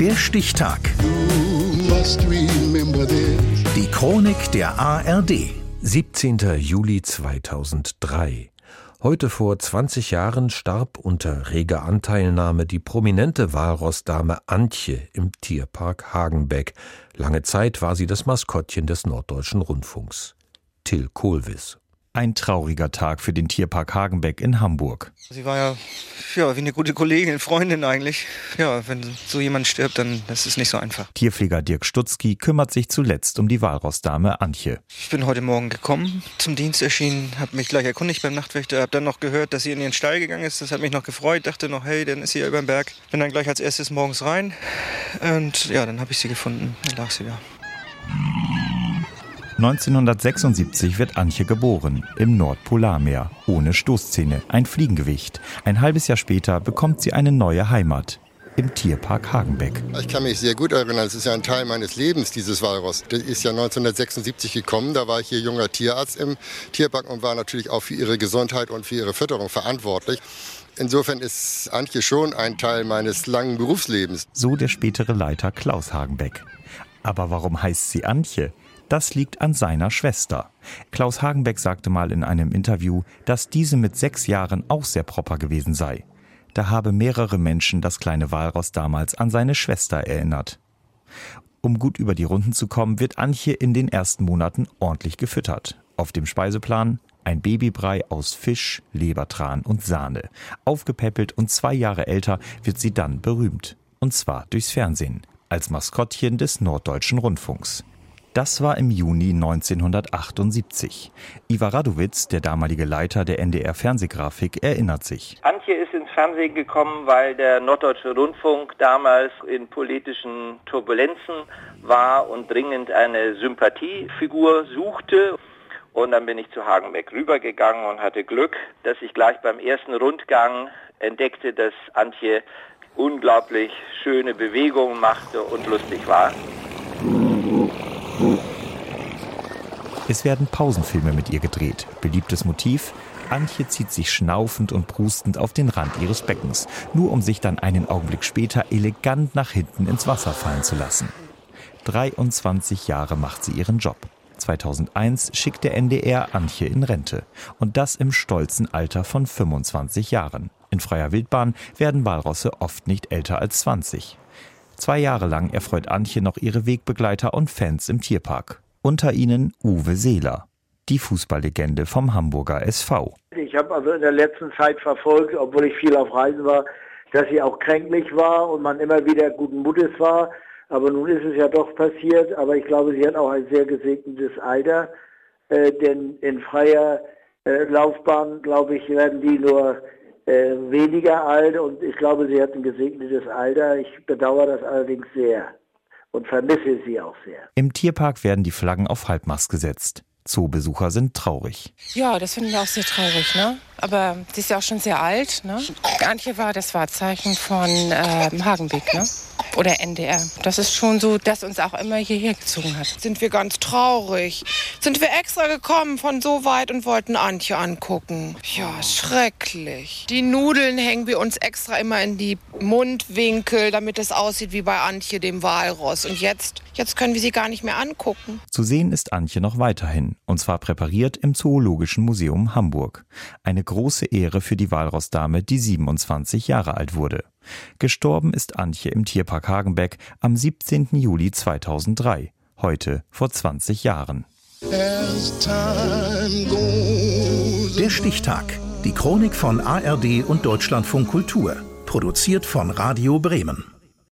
Der Stichtag. Die Chronik der ARD. 17. Juli 2003. Heute vor 20 Jahren starb unter reger Anteilnahme die prominente Walrossdame Antje im Tierpark Hagenbeck. Lange Zeit war sie das Maskottchen des Norddeutschen Rundfunks. Till Kohlwiss. Ein trauriger Tag für den Tierpark Hagenbeck in Hamburg. Sie war ja, ja wie eine gute Kollegin, Freundin eigentlich. Ja, wenn so jemand stirbt, dann das ist nicht so einfach. Tierpfleger Dirk Stutzki kümmert sich zuletzt um die Walrossdame Antje. Ich bin heute Morgen gekommen, zum Dienst erschienen, habe mich gleich erkundigt beim Nachtwächter, habe dann noch gehört, dass sie in ihren Stall gegangen ist. Das hat mich noch gefreut, dachte noch, hey, dann ist sie ja über den Berg. Bin dann gleich als erstes morgens rein und ja, dann habe ich sie gefunden. Dann lag sie da. 1976 wird Antje geboren, im Nordpolarmeer, ohne Stoßzähne, ein Fliegengewicht. Ein halbes Jahr später bekommt sie eine neue Heimat, im Tierpark Hagenbeck. Ich kann mich sehr gut erinnern, es ist ja ein Teil meines Lebens, dieses Walross. Das ist ja 1976 gekommen, da war ich hier junger Tierarzt im Tierpark und war natürlich auch für ihre Gesundheit und für ihre Fütterung verantwortlich. Insofern ist Antje schon ein Teil meines langen Berufslebens. So der spätere Leiter Klaus Hagenbeck. Aber warum heißt sie Antje? Das liegt an seiner Schwester. Klaus Hagenbeck sagte mal in einem Interview, dass diese mit sechs Jahren auch sehr proper gewesen sei. Da habe mehrere Menschen das kleine Walross damals an seine Schwester erinnert. Um gut über die Runden zu kommen, wird Antje in den ersten Monaten ordentlich gefüttert. Auf dem Speiseplan ein Babybrei aus Fisch, Lebertran und Sahne. Aufgepäppelt und zwei Jahre älter wird sie dann berühmt. Und zwar durchs Fernsehen. Als Maskottchen des Norddeutschen Rundfunks. Das war im Juni 1978. Ivar Radowitz, der damalige Leiter der NDR Fernsehgrafik, erinnert sich. Antje ist ins Fernsehen gekommen, weil der Norddeutsche Rundfunk damals in politischen Turbulenzen war und dringend eine Sympathiefigur suchte. Und dann bin ich zu Hagenbeck rübergegangen und hatte Glück, dass ich gleich beim ersten Rundgang entdeckte, dass Antje unglaublich schöne Bewegungen machte und lustig war. Es werden Pausenfilme mit ihr gedreht. Beliebtes Motiv? Antje zieht sich schnaufend und prustend auf den Rand ihres Beckens, nur um sich dann einen Augenblick später elegant nach hinten ins Wasser fallen zu lassen. 23 Jahre macht sie ihren Job. 2001 schickt der NDR Antje in Rente. Und das im stolzen Alter von 25 Jahren. In freier Wildbahn werden Walrosse oft nicht älter als 20. Zwei Jahre lang erfreut Antje noch ihre Wegbegleiter und Fans im Tierpark. Unter ihnen Uwe Seeler, die Fußballlegende vom Hamburger SV. Ich habe also in der letzten Zeit verfolgt, obwohl ich viel auf Reisen war, dass sie auch kränklich war und man immer wieder guten Mutes war. Aber nun ist es ja doch passiert. Aber ich glaube, sie hat auch ein sehr gesegnetes Alter. Äh, denn in freier äh, Laufbahn, glaube ich, werden die nur äh, weniger alt. Und ich glaube, sie hat ein gesegnetes Alter. Ich bedauere das allerdings sehr und vermisse sie auch sehr. Im Tierpark werden die Flaggen auf Halbmast gesetzt. Zoobesucher sind traurig. Ja, das finden wir auch sehr traurig, ne? Aber sie ist ja auch schon sehr alt, ne? Antje war das Wahrzeichen von äh, Hagenbeck, ne? Oder NDR. Das ist schon so, dass uns auch immer hierher gezogen hat. Sind wir ganz traurig. Sind wir extra gekommen von so weit und wollten Antje angucken. Ja, schrecklich. Die Nudeln hängen wir uns extra immer in die Mundwinkel, damit es aussieht wie bei Antje, dem Walross. Und jetzt, jetzt können wir sie gar nicht mehr angucken. Zu sehen ist Antje noch weiterhin. Und zwar präpariert im Zoologischen Museum Hamburg. Eine große Ehre für die Walrossdame, die 27 Jahre alt wurde. Gestorben ist Antje im Tierpark Hagenbeck am 17. Juli 2003, heute vor 20 Jahren. Der Stichtag. Die Chronik von ARD und Deutschlandfunk Kultur. Produziert von Radio Bremen.